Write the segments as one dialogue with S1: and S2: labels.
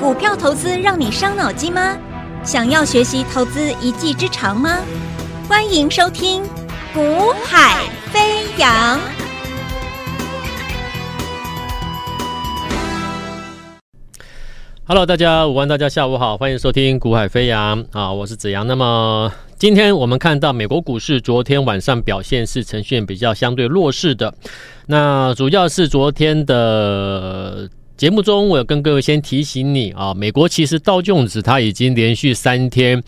S1: 股票投资让你伤脑筋吗？想要学习投资一技之长吗？欢迎收听《股海飞扬》。
S2: Hello，大家午安，大家下午好，欢迎收听《股海飞扬》啊，我是子阳。那么今天我们看到美国股市昨天晚上表现是呈现比较相对弱势的，那主要是昨天的。节目中，我有跟各位先提醒你啊，美国其实道琼斯它已经连续三天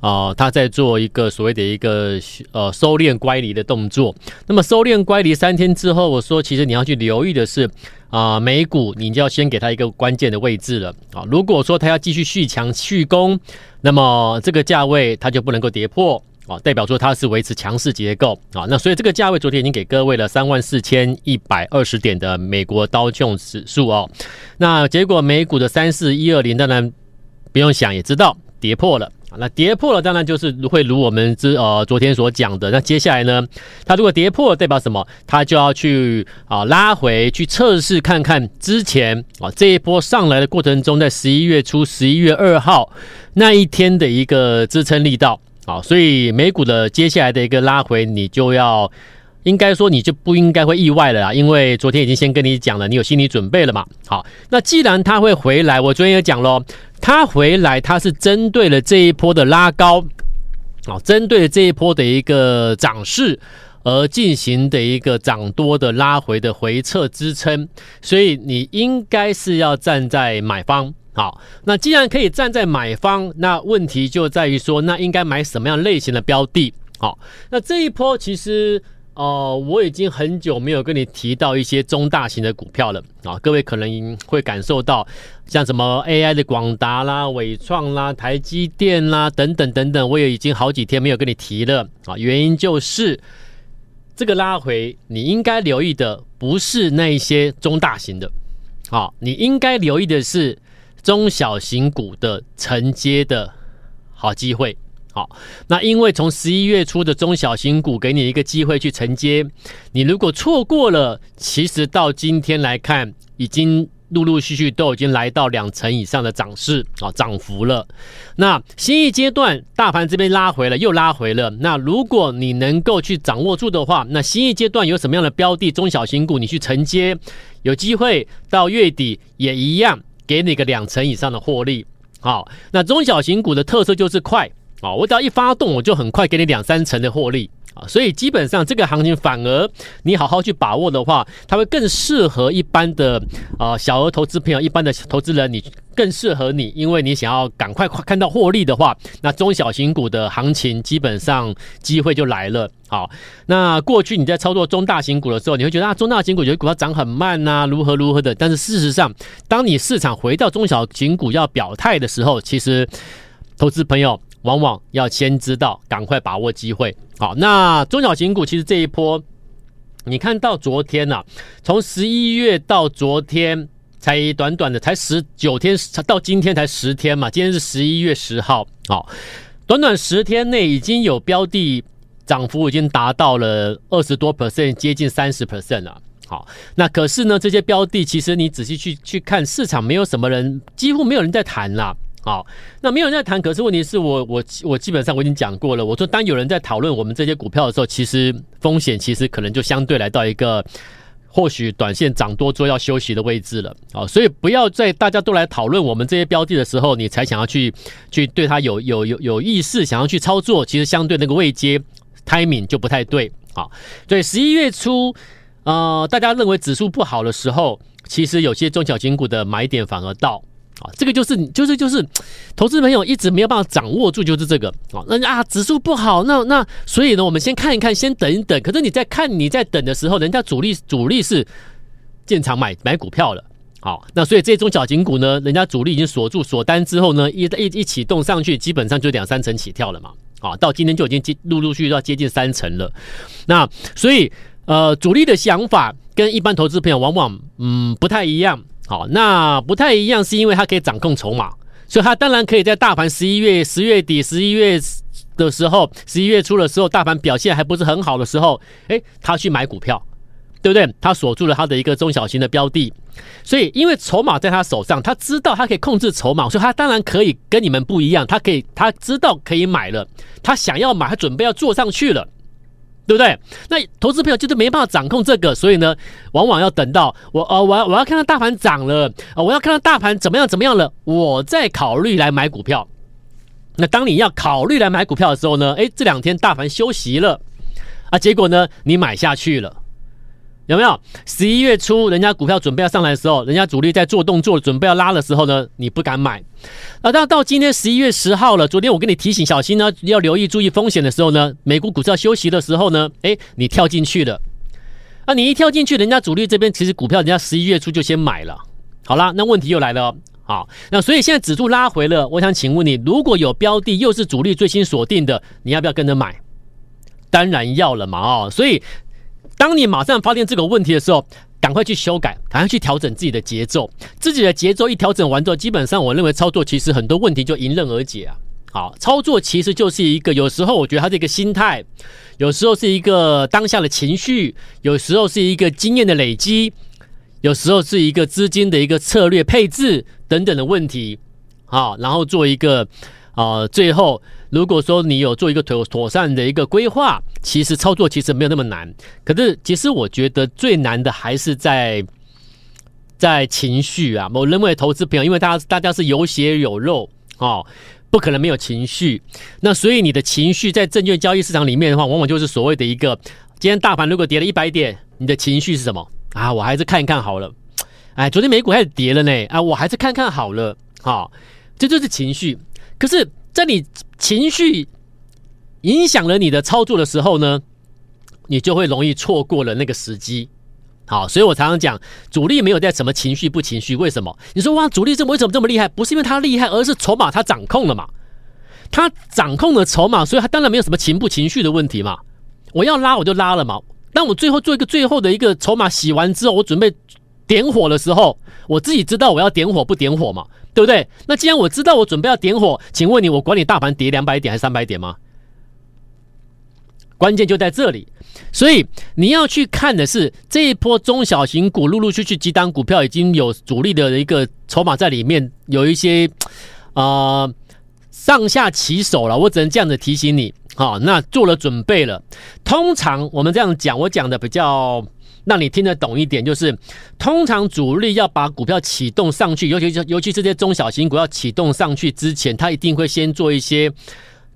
S2: 啊，它在做一个所谓的一个呃收敛乖离的动作。那么收敛乖离三天之后，我说其实你要去留意的是啊，美股你就要先给它一个关键的位置了啊。如果说它要继续续强续攻，那么这个价位它就不能够跌破。啊，代表说它是维持强势结构啊，那所以这个价位昨天已经给各位了三万四千一百二十点的美国道琼指数哦，那结果美股的三四一二零当然不用想也知道跌破了，那跌破了当然就是会如我们之呃昨天所讲的，那接下来呢，它如果跌破了代表什么？它就要去啊拉回去测试看看之前啊这一波上来的过程中，在十一月初十一月二号那一天的一个支撑力道。好，所以美股的接下来的一个拉回，你就要应该说你就不应该会意外了啦，因为昨天已经先跟你讲了，你有心理准备了嘛。好，那既然它会回来，我昨天也讲咯，它回来它是针对了这一波的拉高，啊，针对这一波的一个涨势而进行的一个涨多的拉回的回撤支撑，所以你应该是要站在买方。好，那既然可以站在买方，那问题就在于说，那应该买什么样类型的标的？好，那这一波其实，呃，我已经很久没有跟你提到一些中大型的股票了啊。各位可能会感受到，像什么 AI 的广达啦、纬创啦、台积电啦等等等等，我也已经好几天没有跟你提了啊。原因就是这个拉回，你应该留意的不是那一些中大型的，好，你应该留意的是。中小型股的承接的好机会，好，那因为从十一月初的中小型股给你一个机会去承接，你如果错过了，其实到今天来看，已经陆陆续续都已经来到两成以上的涨势啊，涨幅了。那新一阶段大盘这边拉回了，又拉回了。那如果你能够去掌握住的话，那新一阶段有什么样的标的中小型股你去承接，有机会到月底也一样。给你个两成以上的获利，好，那中小型股的特色就是快，啊，我只要一发动，我就很快给你两三成的获利，啊，所以基本上这个行情反而你好好去把握的话，它会更适合一般的啊小额投资朋友，一般的投资人，你。更适合你，因为你想要赶快看到获利的话，那中小型股的行情基本上机会就来了。好，那过去你在操作中大型股的时候，你会觉得啊，中大型股觉得股票涨很慢呐、如何如何的。但是事实上，当你市场回到中小型股要表态的时候，其实投资朋友往往要先知道，赶快把握机会。好，那中小型股其实这一波，你看到昨天呐、啊，从十一月到昨天。才短短的才十九天，到今天才十天嘛。今天是十一月十号，好，短短十天内已经有标的涨幅已经达到了二十多 percent，接近三十 percent 了。好，那可是呢，这些标的其实你仔细去去看，市场没有什么人，几乎没有人在谈啦。好，那没有人在谈，可是问题是我我我基本上我已经讲过了。我说，当有人在讨论我们这些股票的时候，其实风险其实可能就相对来到一个。或许短线涨多之后要休息的位置了啊，所以不要在大家都来讨论我们这些标的的时候，你才想要去去对它有有有有意识，想要去操作，其实相对那个位阶 timing 就不太对啊。对，十一月初，呃，大家认为指数不好的时候，其实有些中小型股的买点反而到。啊，这个就是就是就是，投资朋友一直没有办法掌握住，就是这个啊。那啊，指数不好，那那所以呢，我们先看一看，先等一等。可是你在看你在等的时候，人家主力主力是进场买买股票了。好，那所以这些中小型股呢，人家主力已经锁住锁单之后呢，一一一启动上去，基本上就两三层起跳了嘛。啊，到今天就已经接陆陆续续要接近三层了。那所以呃，主力的想法跟一般投资朋友往往嗯不太一样。好，那不太一样，是因为它可以掌控筹码，所以它当然可以在大盘十一月、十月底、十一月的时候、十一月初的时候，大盘表现还不是很好的时候，诶，他去买股票，对不对？他锁住了他的一个中小型的标的，所以因为筹码在他手上，他知道他可以控制筹码，所以他当然可以跟你们不一样，他可以他知道可以买了，他想要买，他准备要做上去了。对不对？那投资朋友就是没办法掌控这个，所以呢，往往要等到我呃，我要我要看到大盘涨了，呃，我要看到大盘怎么样怎么样了，我再考虑来买股票。那当你要考虑来买股票的时候呢，诶，这两天大盘休息了啊，结果呢，你买下去了。有没有十一月初，人家股票准备要上来的时候，人家主力在做动作，准备要拉的时候呢，你不敢买。啊，到到今天十一月十号了，昨天我跟你提醒小心呢，要留意注意风险的时候呢，美股股市要休息的时候呢，诶，你跳进去了。啊，你一跳进去，人家主力这边其实股票人家十一月初就先买了。好啦，那问题又来了。好，那所以现在指数拉回了，我想请问你，如果有标的又是主力最新锁定的，你要不要跟着买？当然要了嘛，哦，所以。当你马上发现这个问题的时候，赶快去修改，赶快去调整自己的节奏。自己的节奏一调整完之后，基本上我认为操作其实很多问题就迎刃而解啊。好，操作其实就是一个，有时候我觉得它是一个心态，有时候是一个当下的情绪，有时候是一个经验的累积，有时候是一个资金的一个策略配置等等的问题。好，然后做一个。啊、最后如果说你有做一个妥妥善的一个规划，其实操作其实没有那么难。可是其实我觉得最难的还是在在情绪啊。我认为投资朋友，因为大家大家是有血有肉哦，不可能没有情绪。那所以你的情绪在证券交易市场里面的话，往往就是所谓的一个，今天大盘如果跌了一百点，你的情绪是什么啊？我还是看一看好了。哎，昨天美股开始跌了呢，啊，我还是看看好了。好、这就是情绪。可是，在你情绪影响了你的操作的时候呢，你就会容易错过了那个时机。好，所以我常常讲，主力没有在什么情绪不情绪，为什么？你说哇，主力这么为什么这么厉害？不是因为他厉害，而是筹码他掌控了嘛。他掌控了筹码，所以他当然没有什么情不情绪的问题嘛。我要拉我就拉了嘛。当我最后做一个最后的一个筹码洗完之后，我准备点火的时候，我自己知道我要点火不点火嘛。对不对？那既然我知道我准备要点火，请问你，我管你大盘跌两百点还是三百点吗？关键就在这里，所以你要去看的是这一波中小型股陆陆续续几档股票已经有主力的一个筹码在里面，有一些啊、呃、上下起手了。我只能这样子提醒你，好，那做了准备了。通常我们这样讲，我讲的比较。让你听得懂一点，就是通常主力要把股票启动上去，尤其是尤其是这些中小型股要启动上去之前，他一定会先做一些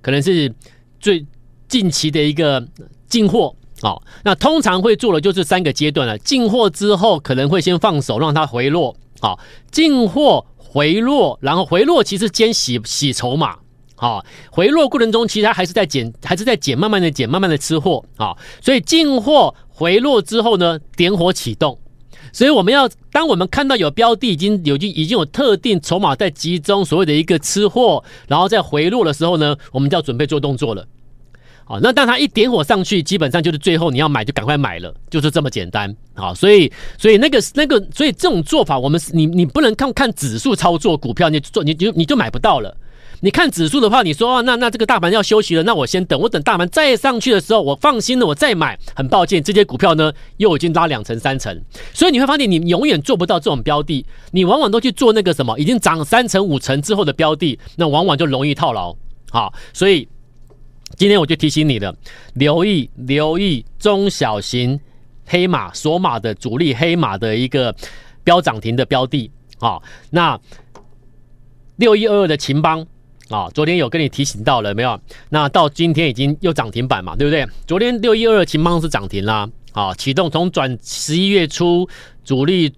S2: 可能是最近期的一个进货啊。那通常会做的就是三个阶段了：进货之后可能会先放手让它回落，好，进货回落，然后回落其实先洗洗筹码，好，回落过程中其实它还是在减，还是在减，慢慢的减，慢慢的吃货啊。所以进货。回落之后呢，点火启动，所以我们要，当我们看到有标的已经有已经已经有特定筹码在集中，所谓的一个吃货，然后在回落的时候呢，我们就要准备做动作了。好，那当它一点火上去，基本上就是最后你要买就赶快买了，就是这么简单。好，所以所以那个那个，所以这种做法，我们你你不能看看指数操作股票，你做你就你就买不到了。你看指数的话，你说啊，那那这个大盘要休息了，那我先等，我等大盘再上去的时候，我放心了，我再买。很抱歉，这些股票呢又已经拉两成三成，所以你会发现你永远做不到这种标的，你往往都去做那个什么已经涨三成五成之后的标的，那往往就容易套牢。好，所以今天我就提醒你了，留意留意中小型黑马锁马的主力黑马的一个标涨停的标的。好，那六一二二的秦邦。啊，昨天有跟你提醒到了没有？那到今天已经又涨停板嘛，对不对？昨天六一二二勤邦是涨停啦，啊，启动从转十一月初主力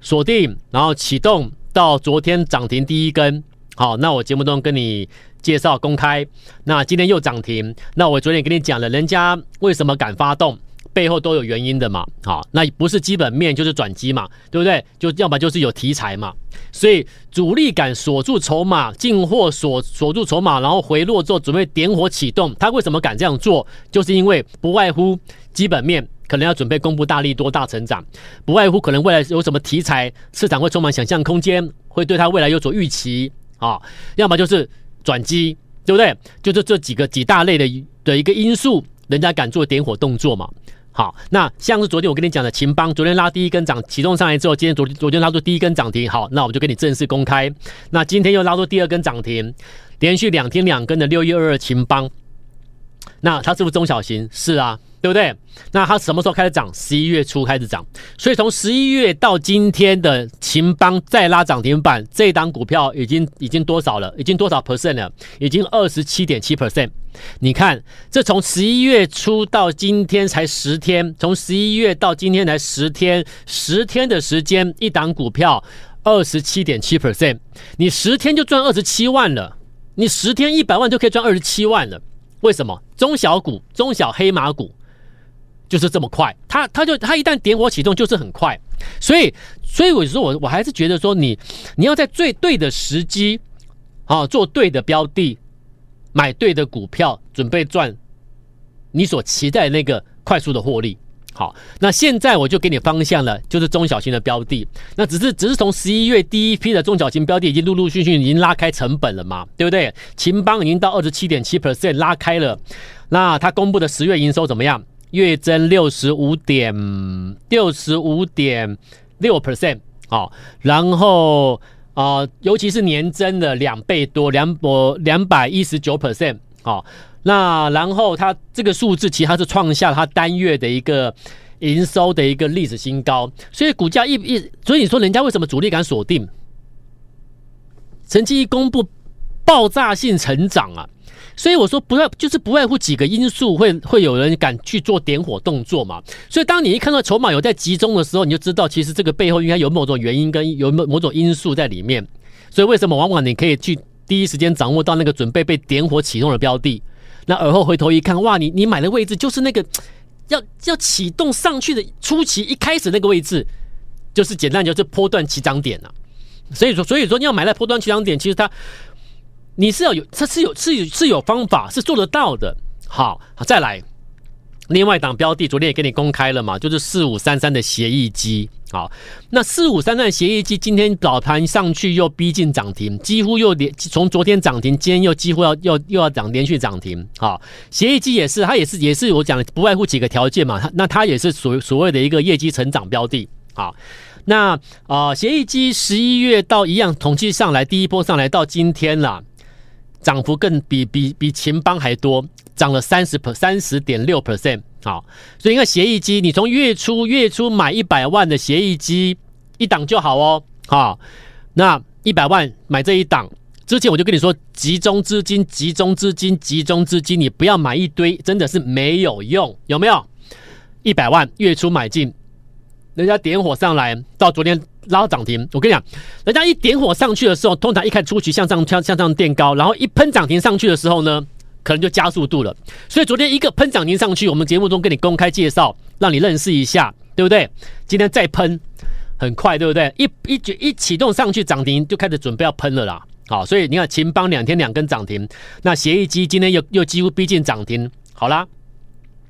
S2: 锁定，然后启动到昨天涨停第一根，好，那我节目中跟你介绍公开，那今天又涨停，那我昨天跟你讲了，人家为什么敢发动？背后都有原因的嘛，好，那不是基本面就是转机嘛，对不对？就要么就是有题材嘛，所以主力敢锁住筹码，进货锁锁住筹码，然后回落之后准备点火启动，他为什么敢这样做？就是因为不外乎基本面可能要准备公布大利多、大成长，不外乎可能未来有什么题材，市场会充满想象空间，会对他未来有所预期啊，要么就是转机，对不对？就是这几个几大类的的一个因素，人家敢做点火动作嘛。好，那像是昨天我跟你讲的秦邦，昨天拉第一根涨，启动上来之后，今天昨昨天拉出第一根涨停，好，那我们就给你正式公开。那今天又拉出第二根涨停，连续两天两根的六一二二秦邦，那它是不是中小型？是啊。对不对？那它什么时候开始涨？十一月初开始涨，所以从十一月到今天的秦邦再拉涨停板，这档股票已经已经多少了？已经多少 percent 了？已经二十七点七 percent。你看，这从十一月初到今天才十天，从十一月到今天才十天，十天的时间，一档股票二十七点七 percent，你十天就赚二十七万了，你十天一百万就可以赚二十七万了。为什么？中小股、中小黑马股。就是这么快，它它就它一旦点火启动就是很快，所以所以我说我我还是觉得说你你要在最对的时机啊做对的标的，买对的股票，准备赚你所期待那个快速的获利。好，那现在我就给你方向了，就是中小型的标的。那只是只是从十一月第一批的中小型标的已经陆陆续续已经拉开成本了嘛，对不对？秦邦已经到二十七点七 percent 拉开了，那他公布的十月营收怎么样？月增六十五点六十五点六 percent 好，然后啊、尤其是年增的两倍多，两百两百一十九 percent 好，那然后它这个数字其实它是创下它单月的一个营收的一个历史新高，所以股价一一，所以你说人家为什么主力敢锁定？成绩一公布，爆炸性成长啊！所以我说不外就是不外乎几个因素会会有人敢去做点火动作嘛。所以当你一看到筹码有在集中的时候，你就知道其实这个背后应该有某种原因跟有某某种因素在里面。所以为什么往往你可以去第一时间掌握到那个准备被点火启动的标的，那而后回头一看，哇，你你买的位置就是那个要要启动上去的初期一开始那个位置，就是简单就是波段起涨点了。所以说所以说你要买在波段起涨点，其实它。你是要有，这是有是有是有方法，是做得到的。好，好，再来，另外一档标的，昨天也给你公开了嘛，就是四五三三的协议机。好，那四五三三的协议机今天早盘上去又逼近涨停，几乎又连从昨天涨停，今天又几乎要又又要涨连续涨停。好，协议机也是，它也是也是我讲的不外乎几个条件嘛，它那它也是所所谓的一个业绩成长标的。好。那啊，协议机十一月到一样统计上来，第一波上来到今天了。涨幅更比比比秦邦还多，涨了三十 per 三十点六 percent。好，所以你看协议机，你从月初月初买一百万的协议机一档就好哦。好，那一百万买这一档，之前我就跟你说，集中资金，集中资金，集中资金，你不要买一堆，真的是没有用，有没有？一百万月初买进，人家点火上来，到昨天。拉到涨停，我跟你讲，人家一点火上去的时候，通常一开始初期向上向向上垫高，然后一喷涨停上去的时候呢，可能就加速度了。所以昨天一个喷涨停上去，我们节目中跟你公开介绍，让你认识一下，对不对？今天再喷，很快，对不对？一一举一启动上去涨停，就开始准备要喷了啦。好，所以你看秦邦两天两根涨停，那协议机今天又又几乎逼近涨停，好啦，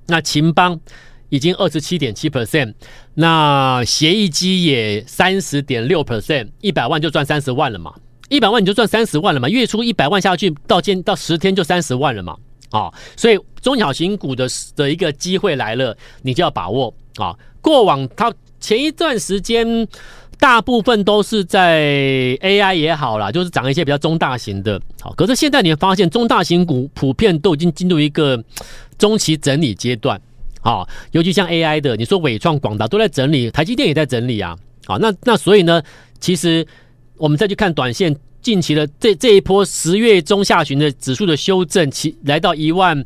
S2: 那秦邦。已经二十七点七 percent，那协议机也三十点六 percent，一百万就赚三十万了嘛，一百万你就赚三十万了嘛，月初一百万下去到今到十天就三十万了嘛，啊，所以中小型股的的一个机会来了，你就要把握啊。过往它前一段时间大部分都是在 AI 也好啦，就是涨一些比较中大型的，好，可是现在你会发现中大型股普遍都已经进入一个中期整理阶段。好，尤其像 AI 的，你说伟创、广达都在整理，台积电也在整理啊。好，那那所以呢，其实我们再去看短线近期的这这一波十月中下旬的指数的修正，其来到一万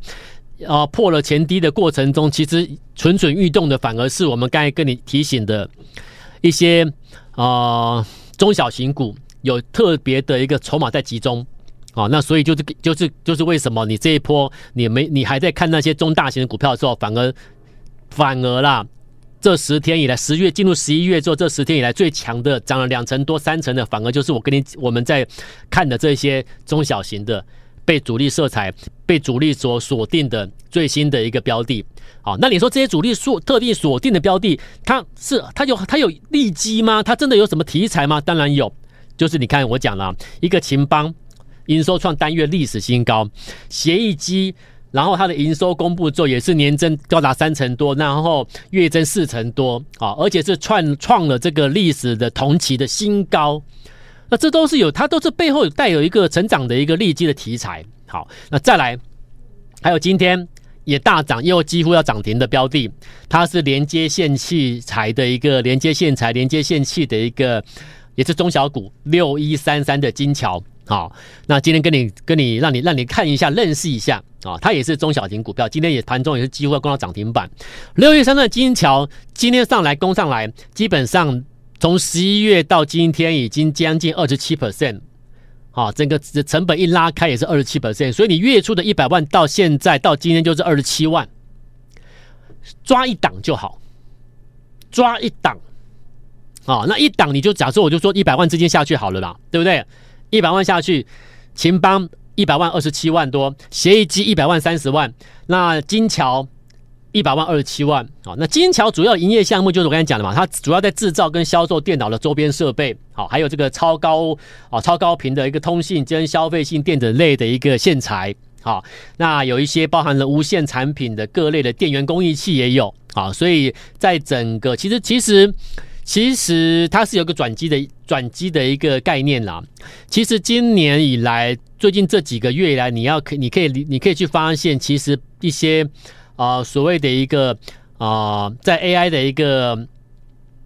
S2: 啊、破了前低的过程中，其实蠢蠢欲动的反而是我们刚才跟你提醒的一些啊、中小型股有特别的一个筹码在集中。哦，那所以就是就是就是为什么你这一波你没你还在看那些中大型的股票的时候，反而反而啦，这十天以来，十月进入十一月之后，这十天以来最强的涨了两成多三成的，反而就是我跟你我们在看的这些中小型的被主力色彩被主力所锁定的最新的一个标的。好，那你说这些主力锁特定锁定的标的，它是它有它有利基吗？它真的有什么题材吗？当然有，就是你看我讲了一个秦邦。营收创单月历史新高，协议机然后它的营收公布之后也是年增高达三成多，然后月增四成多啊，而且是创创了这个历史的同期的新高。那这都是有，它都是背后带有一个成长的一个利基的题材。好，那再来，还有今天也大涨，又几乎要涨停的标的，它是连接线器材的一个连接线材、连接线器的一个，也是中小股六一三三的金桥。好，那今天跟你跟你让你让你看一下认识一下啊，它也是中小型股票，今天也盘中也是几乎要攻到涨停板。六月三的金桥今天上来攻上来，基本上从十一月到今天已经将近二十七 percent。啊，整个成本一拉开也是二十七 percent，所以你月初的一百万到现在到今天就是二十七万，抓一档就好，抓一档，啊，那一档你就假设我就说一百万之间下去好了啦，对不对？一百万下去，秦邦一百万二十七万多，协议机一百万三十万，那金桥。一百万二十七万，好，那金桥主要营业项目就是我刚才讲的嘛，它主要在制造跟销售电脑的周边设备，好，还有这个超高啊超高频的一个通信跟消费性电子类的一个线材，好，那有一些包含了无线产品的各类的电源供应器也有，好，所以在整个其实其实其实它是有个转机的转机的一个概念啦，其实今年以来最近这几个月以来，你要可你可以你可以去发现，其实一些。啊、所谓的一个啊、在 AI 的一个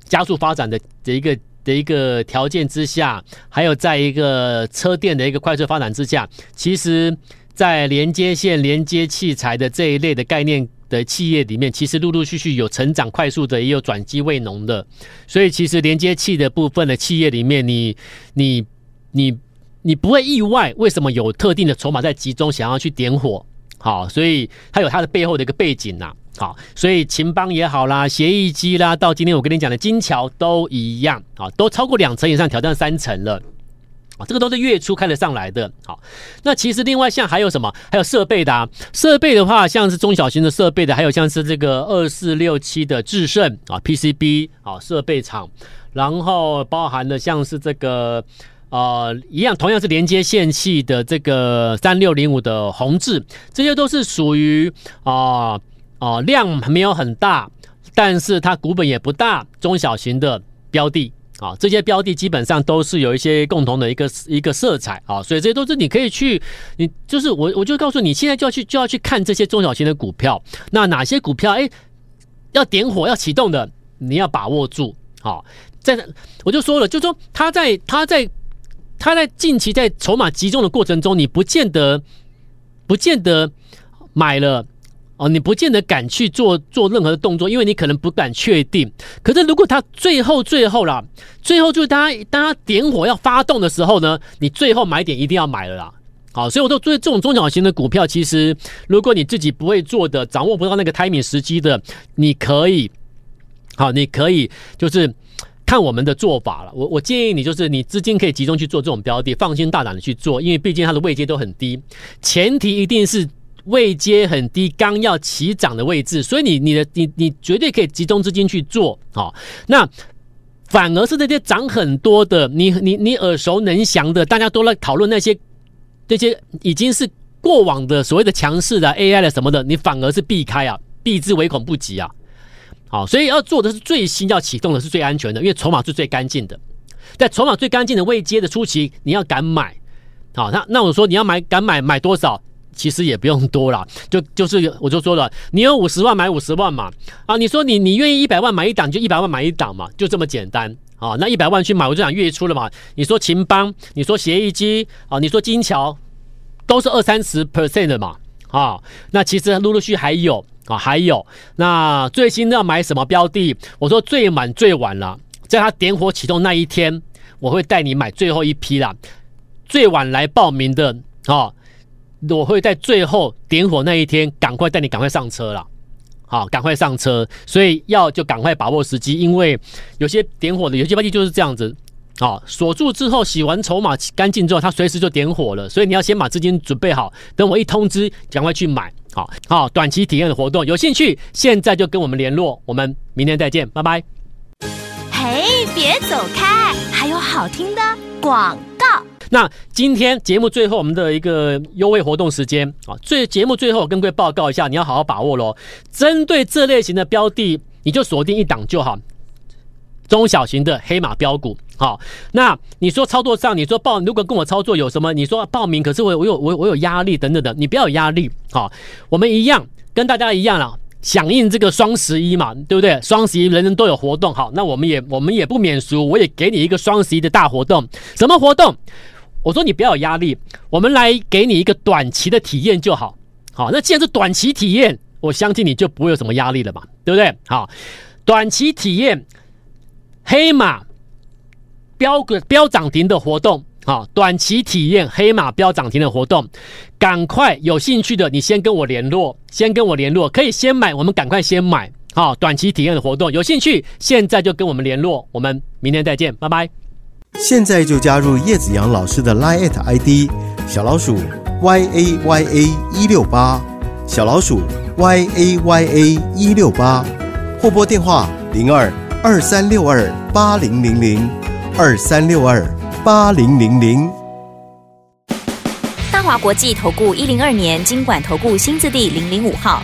S2: 加速发展的的一个的一个条件之下，还有在一个车电的一个快速发展之下，其实，在连接线、连接器材的这一类的概念的企业里面，其实陆陆续续有成长快速的，也有转机未浓的。所以，其实连接器的部分的企业里面，你、你、你、你不会意外，为什么有特定的筹码在集中，想要去点火？好，所以它有它的背后的一个背景呐。好，所以秦邦也好啦，协议机啦，到今天我跟你讲的金桥都一样，啊，都超过两成以上，挑战三成了。这个都是月初开得上来的。好，那其实另外像还有什么？还有设备的啊，设备的话，像是中小型的设备的，还有像是这个二四六七的智胜啊，PCB 啊，设备厂，然后包含的像是这个。呃，一样，同样是连接线器的这个三六零五的宏致，这些都是属于啊啊量没有很大，但是它股本也不大，中小型的标的啊，这些标的基本上都是有一些共同的一个一个色彩啊，所以这些都是你可以去，你就是我我就告诉你，现在就要去就要去看这些中小型的股票，那哪些股票哎要点火要启动的，你要把握住啊，在我就说了，就说他在他在。他在近期在筹码集中的过程中，你不见得，不见得买了哦，你不见得敢去做做任何的动作，因为你可能不敢确定。可是如果他最后最后啦，最后就是当他当他点火要发动的时候呢，你最后买点一定要买了啦。好，所以我说，对这种中小型的股票，其实如果你自己不会做的，掌握不到那个 timing 时机的，你可以，好，你可以就是。看我们的做法了，我我建议你就是你资金可以集中去做这种标的，放心大胆的去做，因为毕竟它的位阶都很低，前提一定是位阶很低，刚要起涨的位置，所以你你的你你绝对可以集中资金去做啊。那反而是那些涨很多的，你你你耳熟能详的，大家都在讨论那些那些已经是过往的所谓的强势的 AI 的什么的，你反而是避开啊，避之唯恐不及啊。好，所以要做的是最新要启动的是最安全的，因为筹码是最干净的。在筹码最干净的位阶的初期，你要敢买。好，那那我说你要买敢买买多少，其实也不用多了，就就是我就说了，你有五十万买五十万嘛。啊，你说你你愿意一百万买一档就一百万买一档嘛，就这么简单。啊，那一百万去买，我就想月初了嘛。你说秦邦，你说协议机啊，你说金桥，都是二三十 percent 的嘛。啊，那其实陆陆续续还有。啊，还有那最新要买什么标的？我说最晚最晚了，在它点火启动那一天，我会带你买最后一批啦。最晚来报名的啊，我会在最后点火那一天赶快带你赶快上车了。好，赶快上车，所以要就赶快把握时机，因为有些点火的有些标的就是这样子。好，锁住之后洗完筹码干净之后，它随时就点火了，所以你要先把资金准备好，等我一通知，赶快去买。好好，短期体验的活动，有兴趣现在就跟我们联络，我们明天再见，拜拜。
S1: 嘿，别走开，还有好听的广告。
S2: 那今天节目最后我们的一个优惠活动时间啊，最节目最后跟各位报告一下，你要好好把握喽。针对这类型的标的，你就锁定一档就好。中小型的黑马标股，好，那你说操作上，你说报，如果跟我操作有什么？你说报名，可是我我有我我有压力等等的，你不要有压力，好，我们一样跟大家一样了，响应这个双十一嘛，对不对？双十一人人都有活动，好，那我们也我们也不免俗，我也给你一个双十一的大活动，什么活动？我说你不要有压力，我们来给你一个短期的体验就好，好，那既然是短期体验，我相信你就不会有什么压力了嘛，对不对？好，短期体验。黑马标个标涨停的活动，好，短期体验黑马标涨停的活动，赶快有兴趣的你先跟我联络，先跟我联络，可以先买，我们赶快先买，好，短期体验的活动，有兴趣现在就跟我们联络，我们明天再见，拜拜。
S3: 现在就加入叶子阳老师的 Line ID 小老鼠 y a y a 一六八，小老鼠 y a y a 一六八，或拨电话零二。二三六二八零零零，二三六二八零零零。
S4: 大华国际投顾一零二年经管投顾新字第零零五号。